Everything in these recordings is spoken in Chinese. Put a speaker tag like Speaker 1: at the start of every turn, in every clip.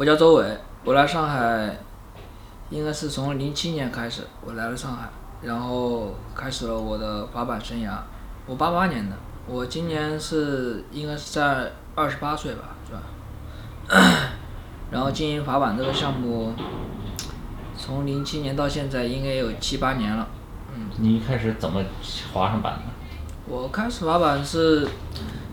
Speaker 1: 我叫周伟，我来上海，应该是从零七年开始，我来了上海，然后开始了我的滑板生涯。我八八年的，我今年是应该是在二十八岁吧，是吧？然后经营滑板这个项目，从零七年到现在应该有七八年了。嗯，
Speaker 2: 你一开始怎么滑上板的？
Speaker 1: 我开始滑板是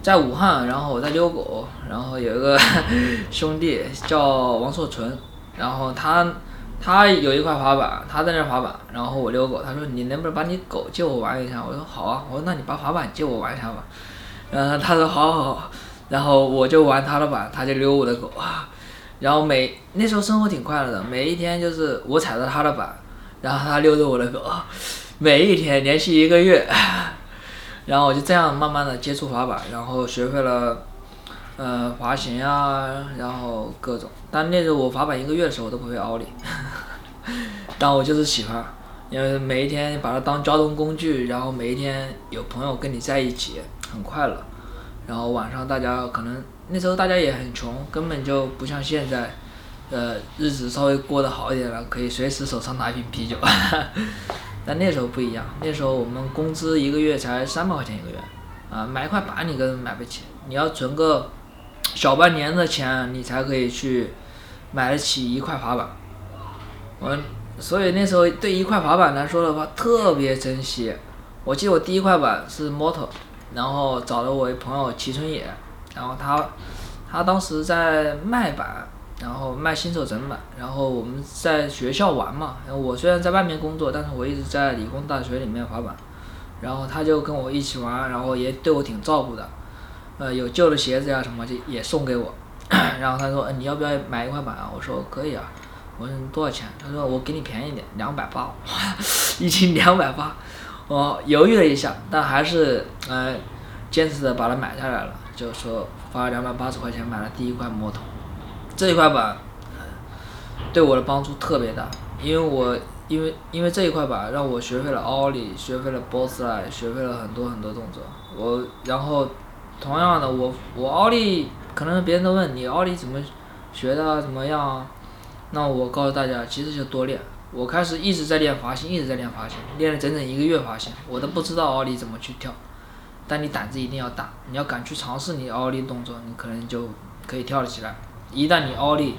Speaker 1: 在武汉，然后我在遛狗，然后有一个 兄弟叫王硕纯，然后他他有一块滑板，他在那滑板，然后我遛狗，他说你能不能把你狗借我玩一下？我说好啊，我说那你把滑板借我玩一下吧。然后他说好好好，然后我就玩他的板，他就溜我的狗，然后每那时候生活挺快乐的，每一天就是我踩着他的板，然后他溜着我的狗，每一天连续一个月，然后我就这样慢慢的接触滑板，然后学会了，呃滑行啊，然后各种，但那时候我滑板一个月的时候我都不会奥利，但我就是喜欢，因为每一天把它当交通工具，然后每一天有朋友跟你在一起，很快乐。然后晚上大家可能那时候大家也很穷，根本就不像现在，呃日子稍微过得好一点了，可以随时手上拿一瓶啤酒。但那时候不一样，那时候我们工资一个月才三百块钱一个月，啊买一块板你根本买不起，你要存个小半年的钱，你才可以去买得起一块滑板。我所以那时候对一块滑板来说的话，特别珍惜。我记得我第一块板是 Moto，然后找了我一朋友齐春野，然后他他当时在卖板，然后卖新手整板，然后我们在学校玩嘛。然后我虽然在外面工作，但是我一直在理工大学里面滑板，然后他就跟我一起玩，然后也对我挺照顾的，呃，有旧的鞋子呀什么就也送给我。然后他说，你要不要买一块板啊？我说可以啊。我说多少钱？他说我给你便宜点，两百八，一斤两百八。我犹豫了一下，但还是呃坚持的把它买下来了，就说花了两百八十块钱买了第一块摩托。这一块板对我的帮助特别大，因为我因为因为这一块板让我学会了奥利，学会了 boss line，学会了很多很多动作。我然后同样的我我奥利可能别人都问你奥利怎么学的怎么样，那我告诉大家其实就多练。我开始一直在练滑行，一直在练滑行，练了整整一个月滑行，我都不知道奥利怎么去跳。但你胆子一定要大，你要敢去尝试你奥利动作，你可能就可以跳得起来。一旦你奥利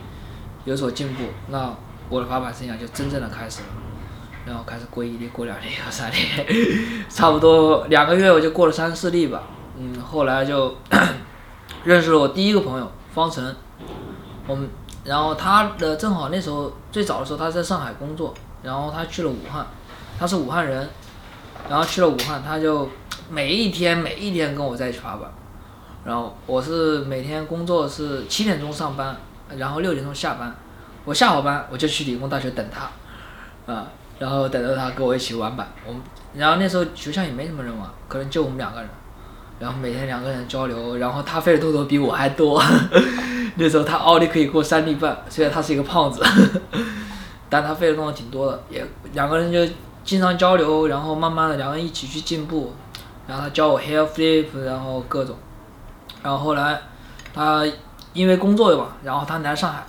Speaker 1: 有所进步，那我的滑板生涯就真正的开始了。然后开始过一粒，过两粒，过三粒，差不多两个月我就过了三四粒吧。嗯，后来就 认识了我第一个朋友方程，我们。然后他的正好那时候最早的时候他在上海工作，然后他去了武汉，他是武汉人，然后去了武汉他就每一天每一天跟我在一起滑板，然后我是每天工作是七点钟上班，然后六点钟下班，我下好班我就去理工大学等他，啊，然后等着他跟我一起玩板，我们然后那时候学校也没什么人玩，可能就我们两个人，然后每天两个人交流，然后他费的动作比我还多。那时候他奥利可以过三粒半，虽然他是一个胖子，但他费的动作挺多的，也两个人就经常交流，然后慢慢的两个人一起去进步，然后他教我 hair flip，然后各种，然后后来他因为工作嘛，然后他来上海了，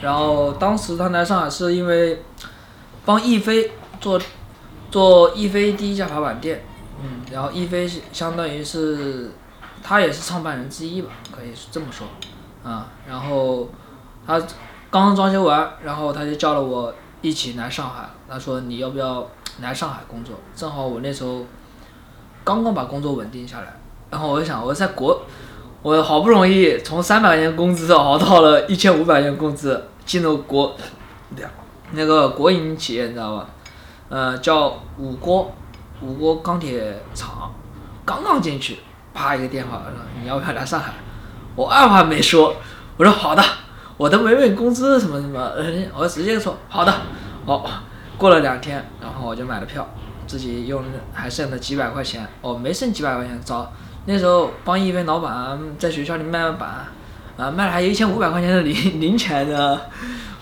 Speaker 1: 然后当时他来上海是因为帮易飞做做易飞第一家滑板店，嗯，然后易飞相当于是他也是创办人之一吧，可以这么说。啊，然后他刚刚装修完，然后他就叫了我一起来上海。他说你要不要来上海工作？正好我那时候刚刚把工作稳定下来，然后我就想我在国，我好不容易从三百块钱工资熬到了一千五百块钱工资，进入国那个国营企业，你知道吧？呃，叫五锅五锅钢铁厂，刚刚进去，啪一个电话说你要不要来上海？我二话没说，我说好的，我都没问工资什么什么，嗯我直接说好的。哦，过了两天，然后我就买了票，自己用还剩了几百块钱，哦，没剩几百块钱，找那时候帮一位老板在学校里卖卖板，啊，卖了还有一千五百块钱的零 零钱呢，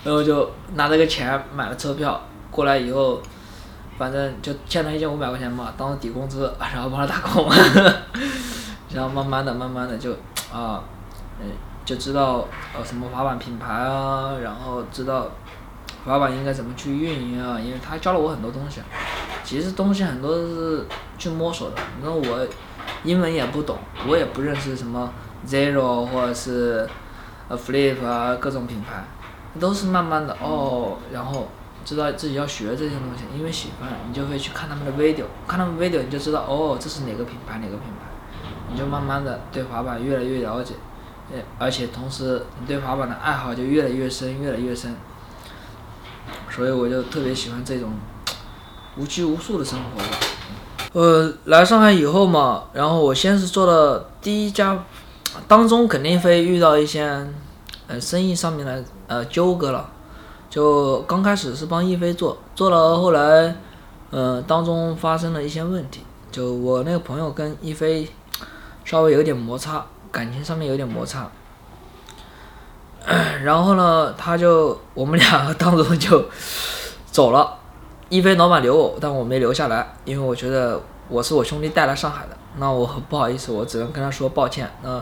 Speaker 1: 然后就拿这个钱买了车票过来以后，反正就欠他一千五百块钱嘛，当抵工资，然后帮他打工，然后慢慢的、慢慢的就啊。嗯就知道呃什么滑板品牌啊，然后知道滑板应该怎么去运营啊，因为他教了我很多东西。其实东西很多都是去摸索的，那我英文也不懂，我也不认识什么 Zero 或者是呃 Flip 啊各种品牌，都是慢慢的哦，然后知道自己要学这些东西，因为喜欢，你就会去看他们的 video，看他们 video 你就知道哦这是哪个品牌哪个品牌，你就慢慢的对滑板越来越了解，呃而且同时你对滑板的爱好就越来越深越来越深，所以我就特别喜欢这种无拘无束的生活吧。呃，来上海以后嘛，然后我先是做了第一家，当中肯定会遇到一些，呃，生意上面的呃纠葛了。就刚开始是帮一飞做，做了后来，呃，当中发生了一些问题，就我那个朋友跟一飞稍微有点摩擦，感情上面有点摩擦。然后呢，他就我们两个当中就走了。一飞老板留我，但我没留下来，因为我觉得我是我兄弟带来上海的，那我很不好意思，我只能跟他说抱歉。那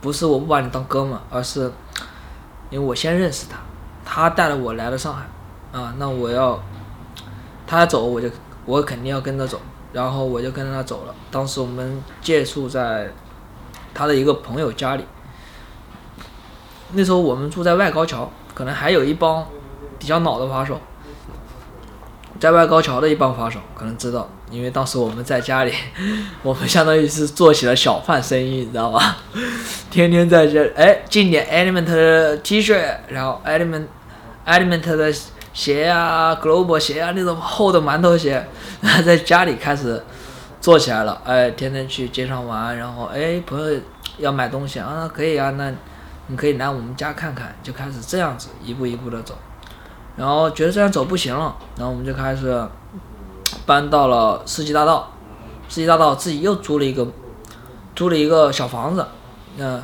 Speaker 1: 不是我不把你当哥们，而是因为我先认识他，他带了我来了上海，啊，那我要他走我就我肯定要跟着走，然后我就跟着他走了。当时我们借宿在他的一个朋友家里，那时候我们住在外高桥，可能还有一帮比较老的滑手。在外高桥的一帮滑手可能知道，因为当时我们在家里，我们相当于是做起了小贩生意，你知道吧？天天在这，哎，进点 Element 的 T 恤，然后 Element Element 的鞋啊，Global 鞋啊，那种厚的馒头鞋，然 后在家里开始做起来了。哎，天天去街上玩，然后哎，朋友要买东西啊，可以啊，那你可以来我们家看看，就开始这样子一步一步的走。然后觉得这样走不行了，然后我们就开始搬到了世纪大道。世纪大道自己又租了一个租了一个小房子，嗯，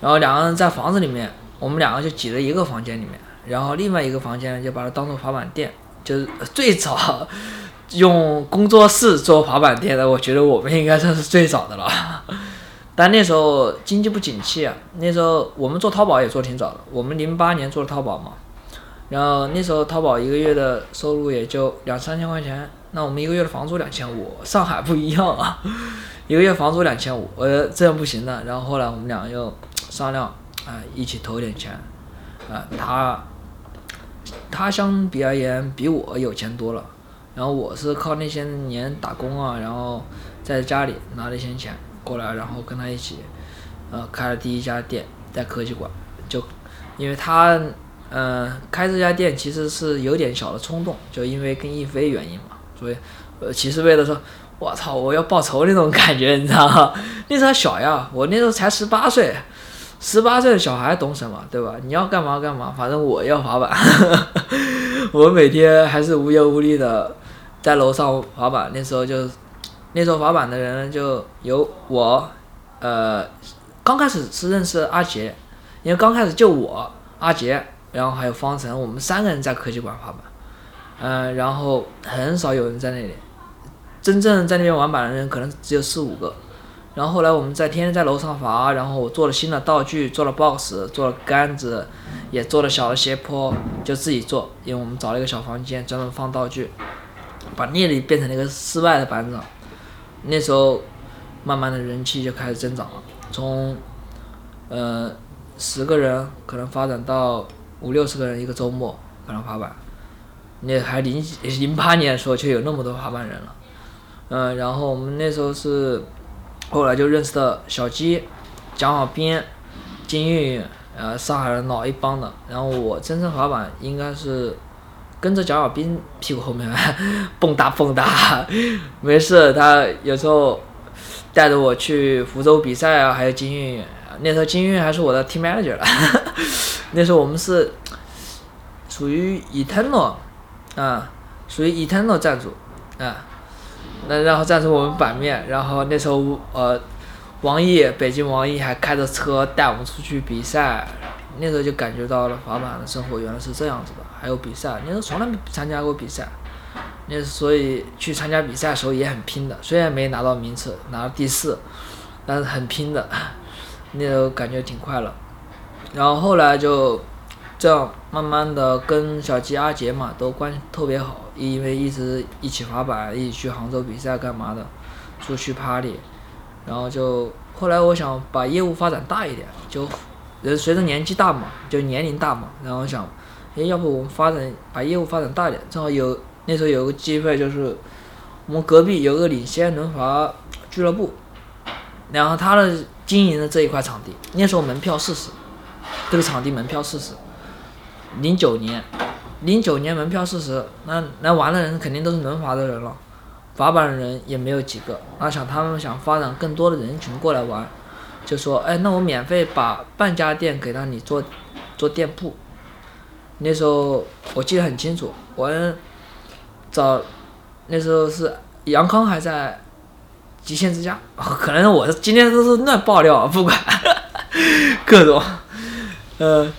Speaker 1: 然后两个人在房子里面，我们两个就挤在一个房间里面，然后另外一个房间就把它当做滑板店，就是最早 用工作室做滑板店的，我觉得我们应该算是最早的了。但那时候经济不景气啊，那时候我们做淘宝也做挺早的，我们零八年做的淘宝嘛。然后那时候淘宝一个月的收入也就两三千块钱，那我们一个月的房租两千五，上海不一样啊，一个月房租两千五，呃，这样不行的。然后后来我们俩又商量，啊，一起投点钱，啊，他他相比而言比我有钱多了，然后我是靠那些年打工啊，然后在家里拿了一些钱过来，然后跟他一起，呃，开了第一家店在科技馆，就因为他。嗯，开这家店其实是有点小的冲动，就因为跟逸飞原因嘛，所以，呃，其实为了说，我操，我要报仇那种 感觉，你知道吗？那时候小呀，我那时候才十八岁，十八岁的小孩懂什么，对吧？你要干嘛干嘛，反正我要滑板，我每天还是无忧无虑的在楼上滑板。那时候就，那时候滑板的人就有我，呃，刚开始是认识阿杰，因为刚开始就我阿杰。然后还有方程，我们三个人在科技馆滑板，嗯，然后很少有人在那里，真正在那边玩板的人可能只有四五个。然后后来我们在天天在楼上滑，然后我做了新的道具，做了 box，做了杆子，也做了小的斜坡，就自己做，因为我们找了一个小房间专门放道具，把那里变成了一个室外的板场。那时候慢慢的人气就开始增长了，从呃十个人可能发展到。五六十个人一个周末可能滑板，那还零零八年的时候就有那么多滑板人了，嗯，然后我们那时候是后来就认识的小鸡、蒋小斌、金运运，呃，上海人老一帮的。然后我真正滑板应该是跟着蒋小斌屁股后面 蹦跶蹦跶，没事，他有时候带着我去福州比赛啊，还有金运运，那时候金运还是我的 team manager 了。那时候我们是属于 Eternal 啊，属于 Eternal 赞助啊，那然后赞助我们版面，然后那时候呃，王毅北京王毅还开着车带我们出去比赛，那时候就感觉到了滑板的生活原来是这样子的，还有比赛，那时候从来没参加过比赛，那所以去参加比赛的时候也很拼的，虽然没拿到名次，拿了第四，但是很拼的，那时候感觉挺快乐。然后后来就这样慢慢的跟小吉、阿杰嘛都关系特别好，因为一直一起滑板，一起去杭州比赛干嘛的，出去 party，然后就后来我想把业务发展大一点，就人随着年纪大嘛，就年龄大嘛，然后想，诶，要不我们发展把业务发展大一点，正好有那时候有个机会就是我们隔壁有个领先轮滑俱乐部，然后他的经营的这一块场地，那时候门票四十，这个场地门票四十，零九年，零九年门票四十，那来玩的人肯定都是轮滑的人了，滑板的人也没有几个，那想他们想发展更多的人群过来玩，就说，哎，那我免费把半家店给到你做做店铺，那时候我记得很清楚，我找那时候是杨康还在极限之家，可能我今天都是乱爆料，不管各种，呃，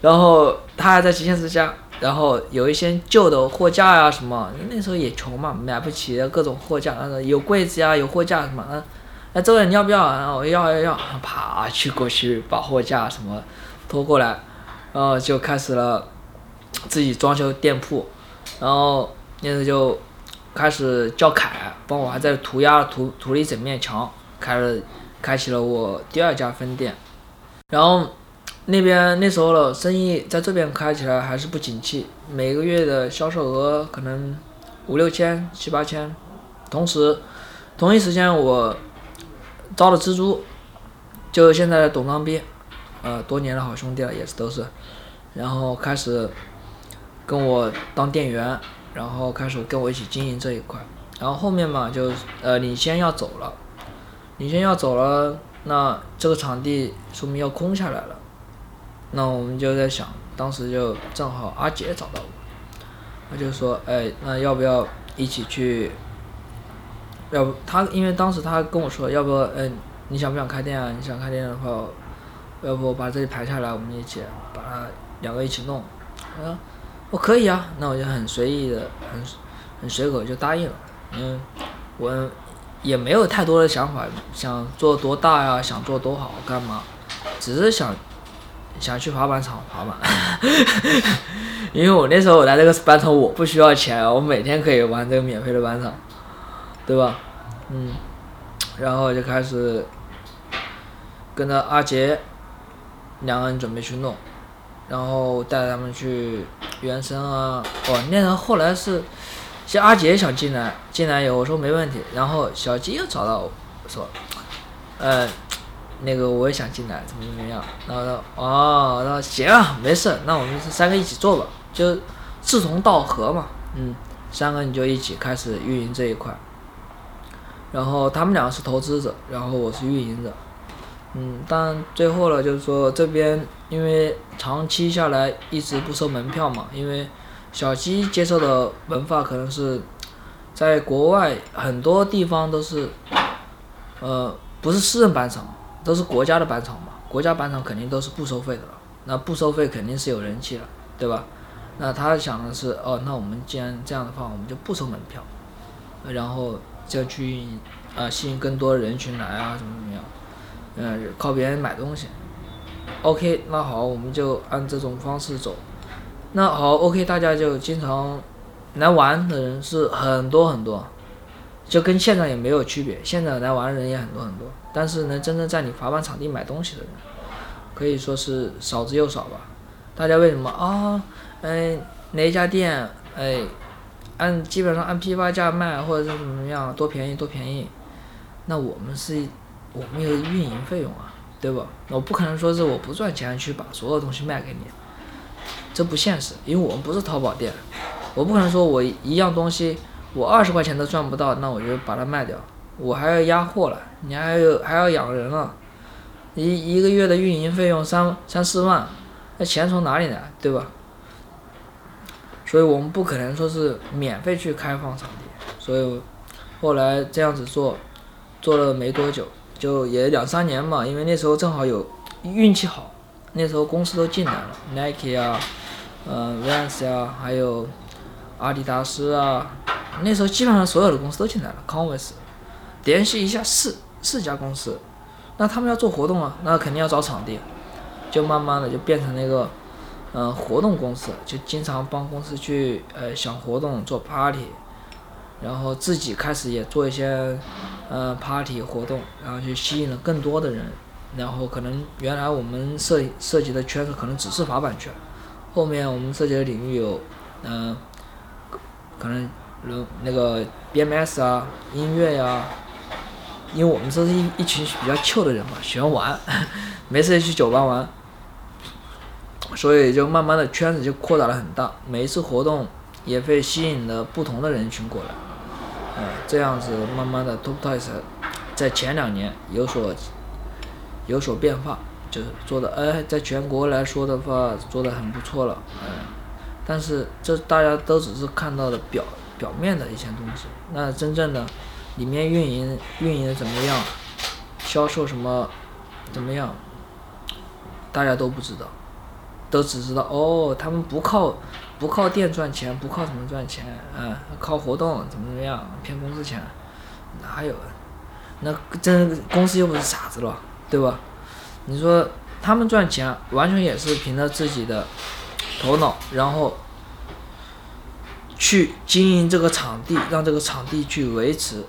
Speaker 1: 然后他还在极限之家，然后有一些旧的货架呀、什么，那时候也穷嘛，买不起各种货架，有柜子呀，有货架什么，嗯，哎，这位你要不要？然后我要要要，啪去过去把货架什么拖过来，然后就开始了自己装修店铺，然后那时候就开始叫凯帮我还在涂鸦涂涂了一整面墙，开了开启了我第二家分店，然后那边那时候的生意在这边开起来还是不景气，每个月的销售额可能五六千七八千，同时同一时间我招了蜘蛛，就现在的董当斌，呃多年的好兄弟了也是都是，然后开始跟我当店员，然后开始跟我一起经营这一块，然后后面嘛就呃领先要走了，领先要走了，那这个场地说明要空下来了，那我们就在想，当时就正好阿杰找到我，他就说，哎，那要不要一起去？要不他因为当时他跟我说，要不嗯、你想不想开店啊？你想开店的话，要不把这里排下来，我们一起把它两个一起弄。他说我可以啊，那我就很随意的，很很随口就答应了。嗯，我也没有太多的想法，想做多大呀，想做多好干嘛，只是想想去滑板场滑板。因为我那时候我来这个板场，我不需要钱，我每天可以玩这个免费的板场，对吧？嗯，然后就开始跟着阿杰两个人准备去弄，然后带他们去原生啊，哦，那人后来是，像阿杰想进来，进来以后我说没问题，然后小吉又找到我说，呃，那个我也想进来，怎么怎么样，然后说哦，那行啊，没事，那我们三个一起做吧，就志同道合嘛，嗯，三个你就一起开始运营这一块，然后他们两个是投资者，然后我是运营者，嗯，但最后呢，就是说这边因为长期下来一直不收门票嘛，因为小鸡接受的文化可能是在国外很多地方都是，呃，不是私人板场，都是国家的板场嘛，国家板场肯定都是不收费的了，那不收费肯定是有人气了，对吧？那他想的是，哦，那我们既然这样的话，我们就不收门票，然后就去啊、吸引更多人群来啊，怎么怎么样。嗯，靠别人买东西。OK，那好，我们就按这种方式走。那好，OK，大家就经常来玩的人是很多很多，就跟现在也没有区别。现在来玩的人也很多很多，但是能真正在你滑板场地买东西的人，可以说是少之又少吧。大家为什么啊？哎，哪一家店哎，按基本上按批发价卖，或者是怎么样，多便宜多便宜。那我们是，我们有运营费用啊，对吧？我不可能说是我不赚钱去把所有东西卖给你，这不现实，因为我们不是淘宝店，我不可能说我一样东西我二十块钱都赚不到，那我就把它卖掉，我还要压货了，你还有还要养人了，一一个月的运营费用三三四万，那钱从哪里来，对吧？所以我们不可能说是免费去开放场地，所以后来这样子做。做了没多久，就也两三年嘛，因为那时候正好有运气好，那时候公司都进来了，Nike 啊，呃，Vans 啊，还有阿迪达斯啊，那时候基本上所有的公司都进来了，Converse，联系一下四四家公司，那他们要做活动啊，那肯定要找场地，就慢慢的就变成那个，嗯，活动公司，就经常帮公司去呃想活动做 party，然后自己开始也做一些，呃 party 活动，然后就吸引了更多的人，然后可能原来我们涉涉及的圈子可能只是滑板圈，后面我们涉及的领域有，嗯，可能人那个 BMS 啊，音乐呀。因为我们这是一一群比较糗的人嘛，喜欢玩，没事就去酒吧玩，所以就慢慢的圈子就扩大了很大，每一次活动也会吸引了不同的人群过来，呃，这样子慢慢的 Top Toys 在前两年有所有所变化，就是做的哎，在全国来说的话做的很不错了，嗯，但是这大家都只是看到的表表面的一些东西，那真正的。里面运营运营的怎么样，销售什么怎么样，大家都不知道，都只知道哦，他们不靠不靠店赚钱，不靠什么赚钱，嗯，靠活动怎么怎么样骗公司钱，哪有啊？那真公司又不是傻子了，对吧？你说他们赚钱完全也是凭着自己的头脑，然后。去经营这个场地，让这个场地去维持，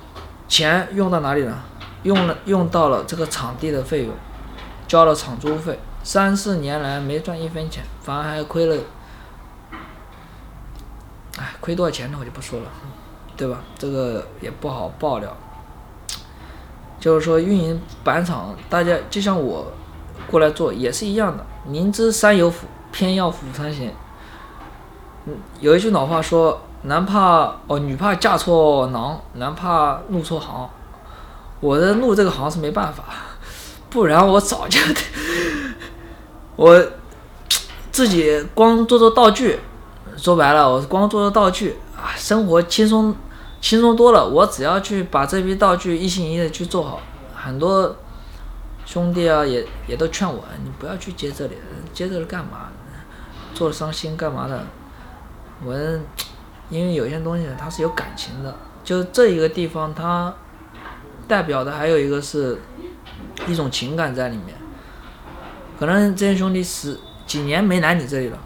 Speaker 1: 钱用到哪里了？用了用到了这个场地的费用，交了场租费，三四年来没赚一分钱，反而还亏了，哎，亏多少钱呢？我就不说了，对吧？这个也不好爆料。就是说运营板场，大家就像我过来做也是一样的，明知山有虎，偏要虎山行。嗯，有一句老话说：“男怕哦，女怕嫁错郎，男怕入错行。”我的入这个行是没办法，不然我早就我自己光做做道具，说白了，我光做做道具啊，生活轻松轻松多了。我只要去把这批道具一心一意的去做好，很多兄弟啊也也都劝我，你不要去接这里，接这里干嘛？做了伤心干嘛的？我，因为有些东西它是有感情的，就这一个地方，它代表的还有一个是一种情感在里面。可能这些兄弟十几年没来你这里了，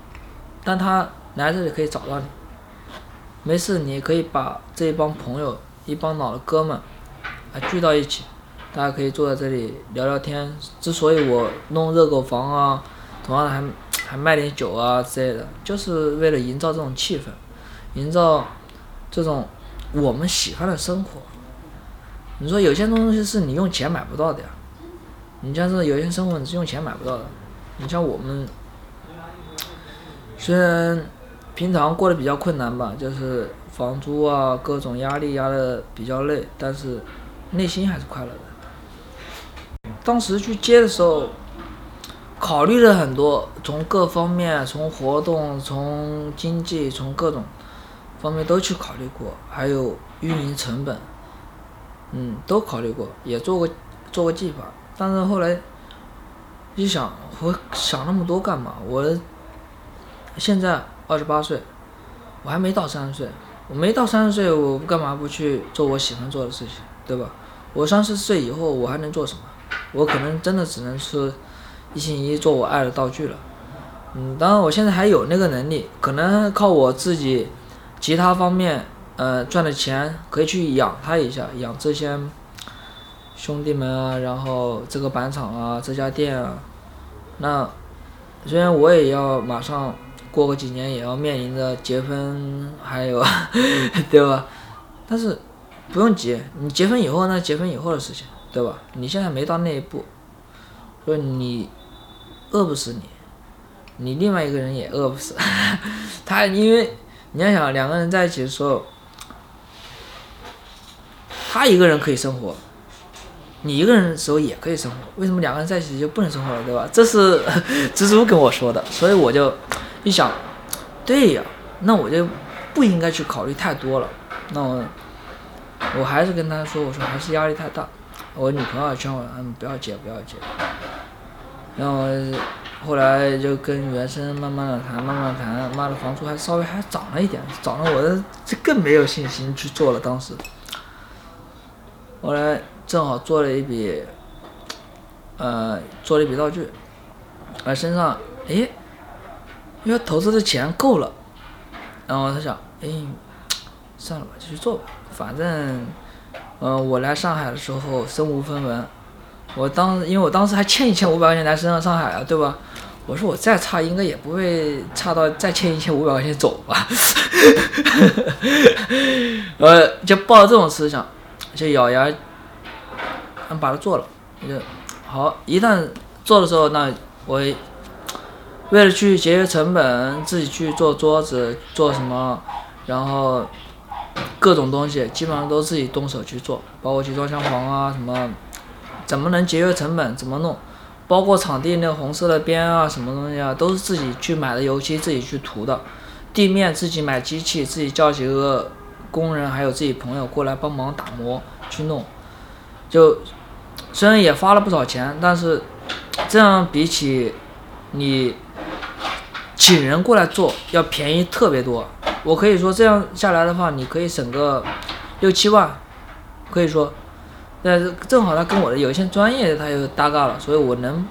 Speaker 1: 但他来这里可以找到你。没事，你可以把这一帮朋友、一帮老的哥们啊聚到一起，大家可以坐在这里聊聊天。之所以我弄热狗房啊，同样还。还卖点酒啊之类的，就是为了营造这种气氛，营造这种我们喜欢的生活。你说有些东西是你用钱买不到的呀，你像是有些生活你是用钱买不到的。你像我们，虽然平常过得比较困难吧，就是房租啊各种压力压的比较累，但是内心还是快乐的。当时去接的时候。考虑了很多，从各方面，从活动，从经济，从各种方面都去考虑过，还有运营成本，嗯，都考虑过，也做过做过计划。但是后来一想，我想那么多干嘛？我现在二十八岁，我还没到三十岁，我没到三十岁，我干嘛不去做我喜欢做的事情，对吧？我三十岁以后，我还能做什么？我可能真的只能是。一心一意做我爱的道具了，嗯，当然我现在还有那个能力，可能靠我自己，其他方面，呃，赚的钱可以去养他一下，养这些兄弟们啊，然后这个板厂啊，这家店啊，那虽然我也要马上过个几年也要面临着结婚，还有，对吧？但是不用急，你结婚以后那结婚以后的事情，对吧？你现在没到那一步，所以你。饿不死你，你另外一个人也饿不死。他因为你要想两个人在一起的时候，他一个人可以生活，你一个人的时候也可以生活。为什么两个人在一起就不能生活了，对吧？这是 蜘蛛跟我说的，所以我就一想，对呀，那我就不应该去考虑太多了。那我我还是跟他说，我说还是压力太大。我女朋友劝我，嗯，不要结，不要结。然后后来就跟原生慢慢的谈，慢慢谈，妈的房租还稍微还涨了一点，涨了我这更没有信心去做了。当时，后来正好做了一笔，呃，做了一笔道具，啊身上，诶，因为投资的钱够了，然后他想，哎，算了吧，继续做吧，反正，嗯，我来上海的时候身无分文，我当因为我当时还欠一千五百块钱来身上上海啊，对吧？我说我再差应该也不会差到再欠一千五百块钱走吧，呃，就抱着这种思想，就咬牙，把它做了，就好。一旦做的时候，那我为了去节约成本，自己去做桌子，做什么，然后各种东西基本上都自己动手去做，包括集装箱房啊什么，怎么能节约成本，怎么弄。包括场地那个红色的边啊，什么东西啊，都是自己去买的油漆，自己去涂的。地面自己买机器，自己叫几个工人，还有自己朋友过来帮忙打磨去弄。就虽然也花了不少钱，但是这样比起你请人过来做要便宜特别多。我可以说这样下来的话，你可以省个六七万，可以说。但是正好他跟我的有一些专业他又搭嘎了，所以我能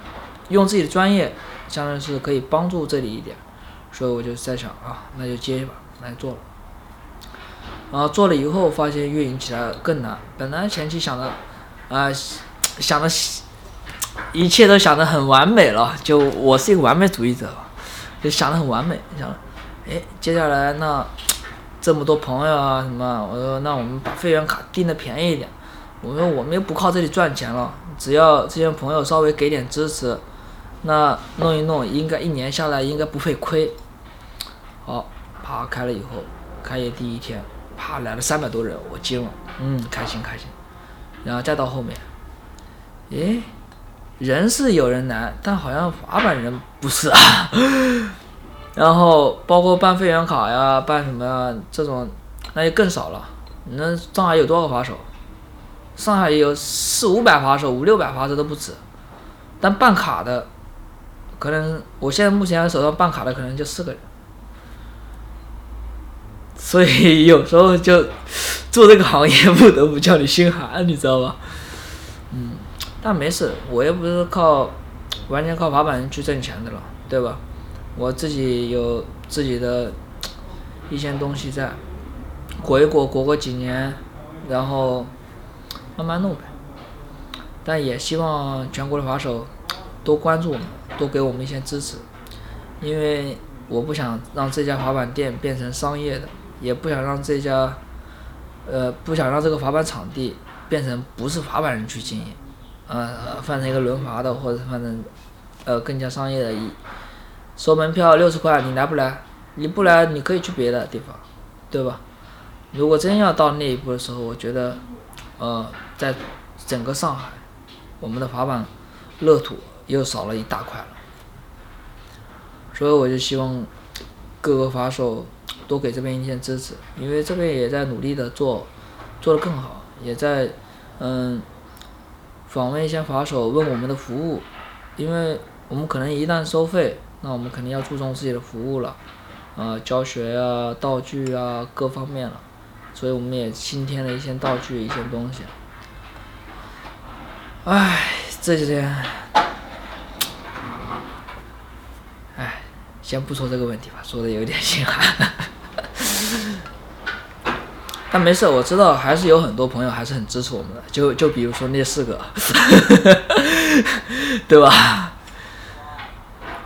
Speaker 1: 用自己的专业，相当于是可以帮助这里一点，所以我就在想啊，那就接吧，来做了。然后做了以后发现运营起来更难，本来前期想着啊想的，一切都想的很完美了，就我是一个完美主义者，就想的很完美，想，哎，接下来那这么多朋友啊什么，我说那我们把会员卡定的便宜一点。我说我们又不靠这里赚钱了，只要这些朋友稍微给点支持，那弄一弄，应该一年下来应该不会亏。好，啪开了以后，开业第一天，啪来了三百多人，我惊了，嗯，开心开心。然后再到后面，诶，人是有人来，但好像滑板人不是啊。然后包括办会员卡呀，办什么呀这种，那就更少了。那上海有多少滑手？上海有四五百滑手，五六百滑手都不止，但办卡的，可能我现在目前手上办卡的可能就四个人，所以有时候就 做这个行业 不得不叫你心寒，你知道吧？但没事，我又不是靠完全靠滑板去挣钱的了，对吧？我自己有自己的一些东西在，过一过过个几年，然后。慢慢弄呗，但也希望全国的滑手多关注我们，多给我们一些支持，因为我不想让这家滑板店变成商业的，也不想让这家，呃，不想让这个滑板场地变成不是滑板人去经营，呃，换成一个轮滑的，或者换成呃更加商业的，收门票六十块，你来不来？你不来，你可以去别的地方，对吧？如果真要到那一步的时候，我觉得，呃。在整个上海，我们的滑板乐土又少了一大块了，所以我就希望各个滑手多给这边一些支持，因为这边也在努力的做，做的更好，也在嗯访问一些滑手，问我们的服务，因为我们可能一旦收费，那我们肯定要注重自己的服务了，呃教学啊、道具啊各方面了，所以我们也新添了一些道具、一些东西。唉，这几天，唉，先不说这个问题吧，说的有点心寒。但没事，我知道还是有很多朋友还是很支持我们的，就就比如说那四个，对吧？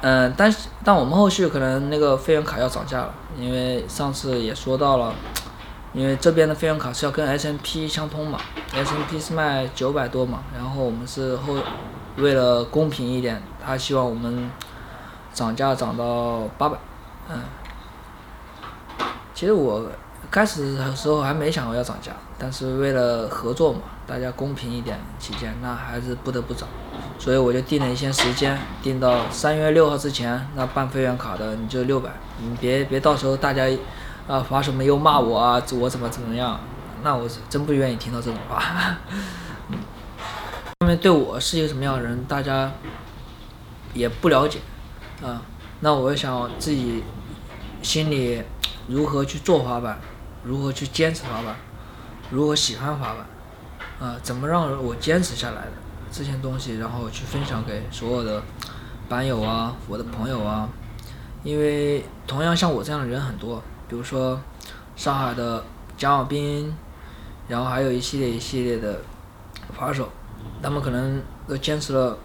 Speaker 1: 嗯，但是但我们后续可能那个会员卡要涨价了，因为上次也说到了。因为这边的会员卡是要跟 S M P 相通嘛，S M P 是卖九百多嘛，然后我们是后为了公平一点，他希望我们涨价涨到八百，嗯，其实我开始的时候还没想过要涨价，但是为了合作嘛，大家公平一点起见，那还是不得不涨，所以我就定了一些时间，定到三月六号之前，那办会员卡的你就六百，你别别到时候大家。啊，发什么又骂我啊？我怎么怎么样？那我真不愿意听到这种话。他们对我是一个什么样的人，大家也不了解啊。那我想自己心里如何去做滑板，如何去坚持滑板，如何喜欢滑板，啊，怎么让我坚持下来的这些东西，然后去分享给所有的板友啊，我的朋友啊，因为同样像我这样的人很多，比如说上海的蒋小兵，然后还有一系列一系列的滑手，他们可能都坚持了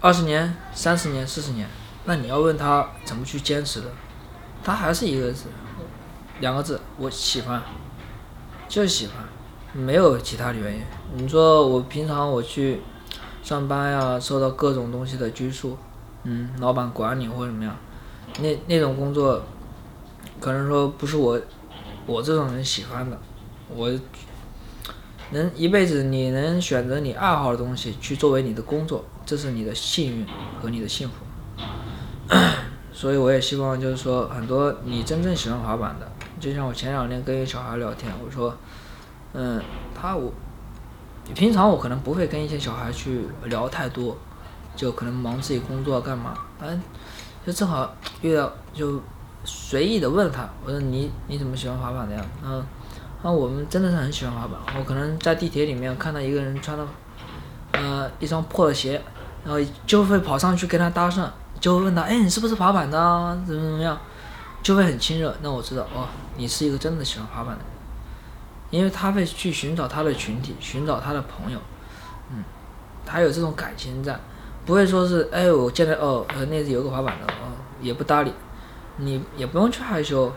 Speaker 1: 二十年、三十年、四十年，那你要问他怎么去坚持的，他还是一个字，两个字，我喜欢，就是喜欢，没有其他的原因。你说我平常我去上班呀，受到各种东西的拘束，嗯，老板管你或者怎么样，那那种工作，可能说不是我我这种人喜欢的，我能一辈子你能选择你爱好的东西去作为你的工作，这是你的幸运和你的幸福。所以我也希望就是说，很多你真正喜欢滑板的，就像我前两天跟一个小孩聊天，我说，嗯，他我平常我可能不会跟一些小孩去聊太多，就可能忙自己工作干嘛，嗯，就正好遇到就随意的问他，我说你你怎么喜欢滑板的呀？嗯，啊我们真的是很喜欢滑板，我可能在地铁里面看到一个人穿的，呃一双破的鞋，然后就会跑上去跟他搭讪。就会问他，哎，你是不是滑板的？怎么怎么样？就会很亲热。那我知道，哦，你是一个真的喜欢滑板的人，因为他会去寻找他的群体，寻找他的朋友，嗯，他有这种感情在，不会说是，哎，我见到哦，那有个滑板的，哦，也不搭理，你也不用去害羞，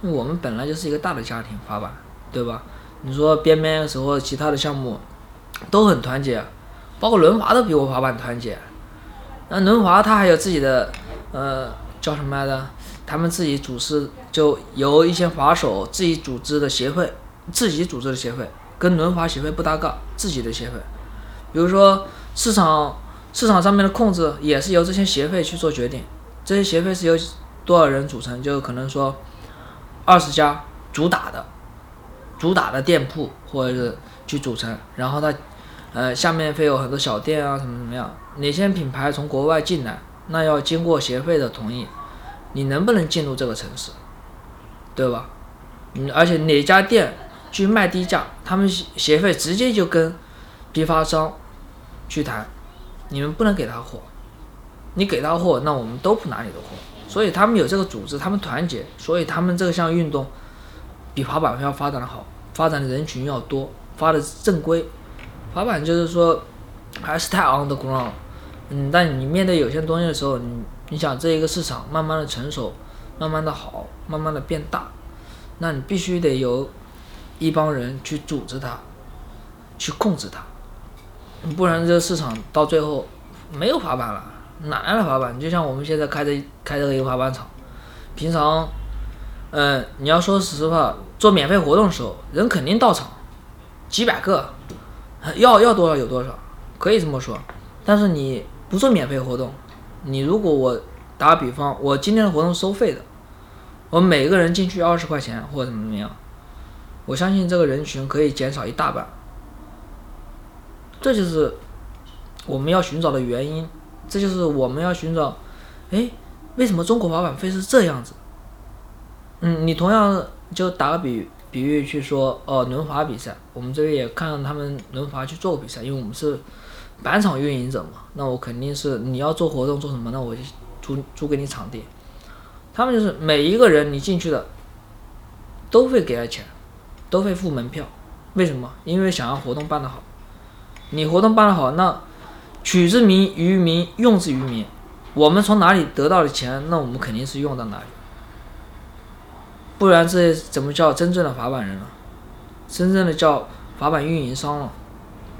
Speaker 1: 因为我们本来就是一个大的家庭，滑板，对吧？你说边边的时候，其他的项目都很团结，包括轮滑都比我滑板团结。那轮滑它还有自己的，呃，叫什么来着？他们自己组织，就由一些滑手自己组织的协会，自己组织的协会，跟轮滑协会不搭嘎，自己的协会。比如说市场市场上面的控制也是由这些协会去做决定，这些协会是由多少人组成？就可能说二十家主打的，主打的店铺或者是去组成，然后它。呃，下面会有很多小店啊，什么怎么样？哪些品牌从国外进来，那要经过协会的同意，你能不能进入这个城市，对吧？嗯，而且哪家店去卖低价，他们协会直接就跟批发商去谈，你们不能给他货，你给他货，那我们都不拿你的货。所以他们有这个组织，他们团结，所以他们这项运动比滑板要发展的好，发展的人群要多，发的正规。滑板就是说，还是太 on the ground，嗯，但你面对有些东西的时候，你你想这一个市场慢慢的成熟，慢慢的好，慢慢的变大，那你必须得有一帮人去组织它，去控制它，不然这个市场到最后没有滑板了，哪来的滑板？就像我们现在开的开这个一个滑板场，平常，嗯，你要说实话，做免费活动的时候，人肯定到场，几百个。要要多少有多少，可以这么说。但是你不做免费活动，你如果我打个比方，我今天的活动收费的，我每个人进去二十块钱或者怎么怎么样，我相信这个人群可以减少一大半。这就是我们要寻找的原因，这就是我们要寻找，哎，为什么中国滑板会是这样子？嗯，你同样就打个比。比喻去说哦，轮滑比赛，我们这边也看他们轮滑去做过比赛，因为我们是板场运营者嘛，那我肯定是你要做活动做什么，那我就租租给你场地。他们就是每一个人你进去的都会给他钱，都会付门票，为什么？因为想要活动办得好，你活动办得好，那取之民于民，用之于民，我们从哪里得到的钱，那我们肯定是用到哪里。不然这怎么叫真正的滑板人了？真正的叫滑板运营商了。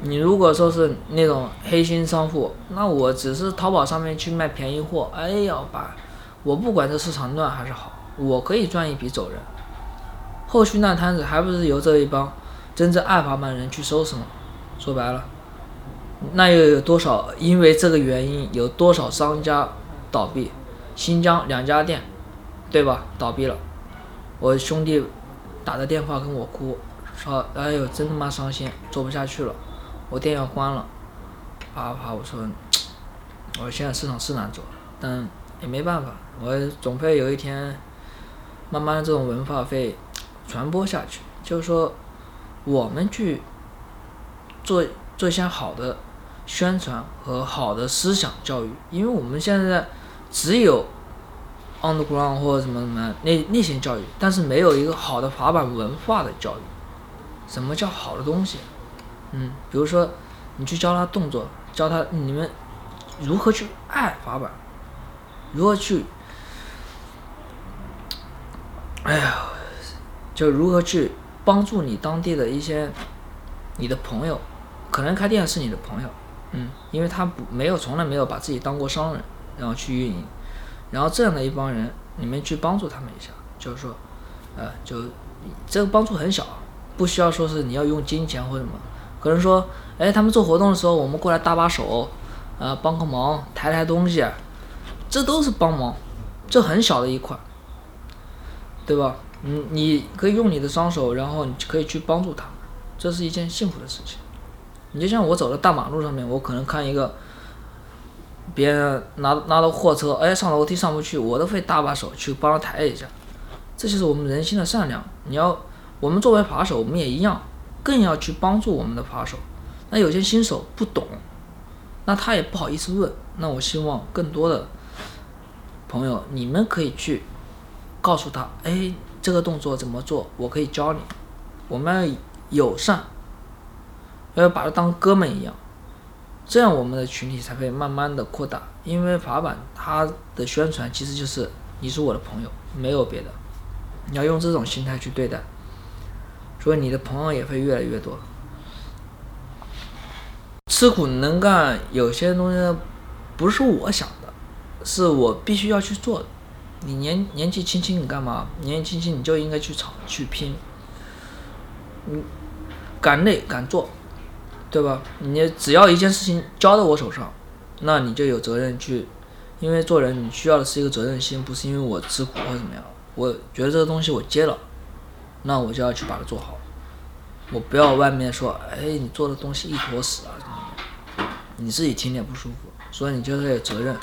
Speaker 1: 你如果说是那种黑心商户，那我只是淘宝上面去卖便宜货，哎呀吧，我不管这市场乱还是好，我可以赚一笔走人。后续那摊子还不是由这一帮真正爱滑板人去收拾吗？说白了，那又有多少因为这个原因有多少商家倒闭？新疆两家店，对吧？倒闭了。我兄弟打的电话跟我哭，说：“哎呦，真他妈伤心，做不下去了，我店要关了。”啪啪，我说：“我现在市场是难做，但也没办法，我总会有一天，慢慢的这种文化会传播下去。就是说，我们去做做一些好的宣传和好的思想教育，因为我们现在只有 underground 或者什么什么那那些教育，但是没有一个好的滑板文化的教育。什么叫好的东西？嗯，比如说你去教他动作，教他你们如何去爱滑板，如何去，哎呀，就如何去帮助你当地的一些你的朋友，可能开店是你的朋友，嗯，因为他不没有从来没有把自己当过商人，然后去运营，然后这样的一帮人，你们去帮助他们一下，就是说，呃，就这个帮助很小，不需要说是你要用金钱或者什么，可能说，哎，他们做活动的时候，我们过来搭把手，呃，帮个忙，抬抬东西，这都是帮忙，这很小的一块，对吧？你你可以用你的双手，然后你可以去帮助他，这是一件幸福的事情。你就像我走在大马路上面，我可能看一个别人拿拿着货车，哎，上楼梯上不去，我都会搭把手去帮他抬一下。这就是我们人心的善良。你要，我们作为扒手，我们也一样，更要去帮助我们的扒手。那有些新手不懂，那他也不好意思问。那我希望更多的朋友，你们可以去告诉他，哎，这个动作怎么做，我可以教你。我们要友善，要把他当哥们一样，这样我们的群体才会慢慢的扩大。因为滑板它的宣传其实就是你是我的朋友，没有别的。你要用这种心态去对待，所以你的朋友也会越来越多。吃苦能干，有些东西不是我想的，是我必须要去做的。你年年纪轻轻，你干嘛？年纪轻轻你就应该去闯去拼，你敢累敢做，对吧？你只要一件事情交到我手上，那你就有责任去，因为做人你需要的是一个责任心，不是因为我吃苦或怎么样。我觉得这个东西我接了，那我就要去把它做好。我不要外面说，哎，你做的东西一坨屎啊，你自己听着不舒服。所以你就是有责任。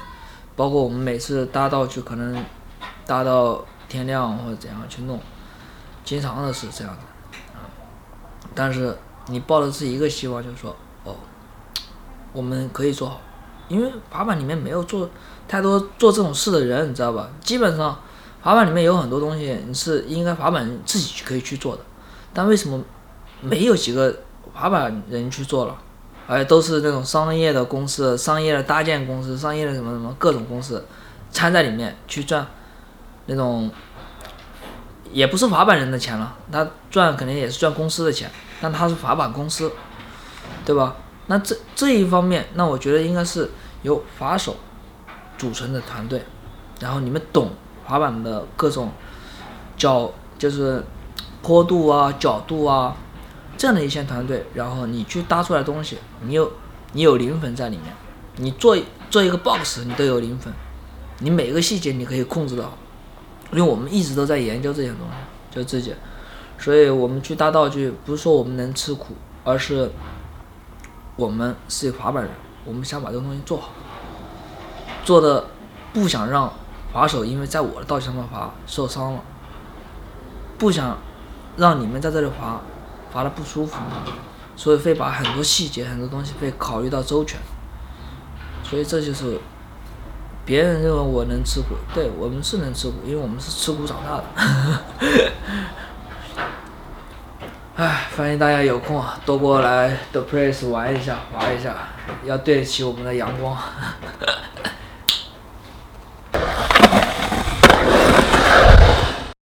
Speaker 1: 包括我们每次搭道具，可能搭到天亮或者怎样去弄，经常的是这样的。但是你抱的是一个希望，就是说，哦，我们可以做好，因为滑板里面没有做太多做这种事的人，你知道吧？基本上。滑板里面有很多东西，你是应该滑板自己去可以去做的，但为什么没有几个滑板人去做了？而都是那种商业的公司、商业的搭建公司、商业的什么什么各种公司掺在里面去赚那种，也不是滑板人的钱了，他赚肯定也是赚公司的钱，但他是滑板公司，对吧？那这这一方面，那我觉得应该是由滑手组成的团队，然后你们懂。滑板的各种角就是坡度啊、角度啊，这样的一些团队，然后你去搭出来东西，你有你有灵魂在里面，你做做一个 box，你都有灵魂，你每一个细节你可以控制到，因为我们一直都在研究这些东西，就自己，所以我们去搭道具，不是说我们能吃苦，而是我们是滑板人，我们想把这个东西做好，做的不想让。滑手因为在我的道具上面滑受伤了，不想让你们在这里滑滑的不舒服，所以会把很多细节、很多东西会考虑到周全。所以这就是别人认为我能吃苦，对我们是能吃苦，因为我们是吃苦长大的。哎，欢迎大家有空啊，多过来 The Place 玩一下、滑一下，要对得起我们的阳光。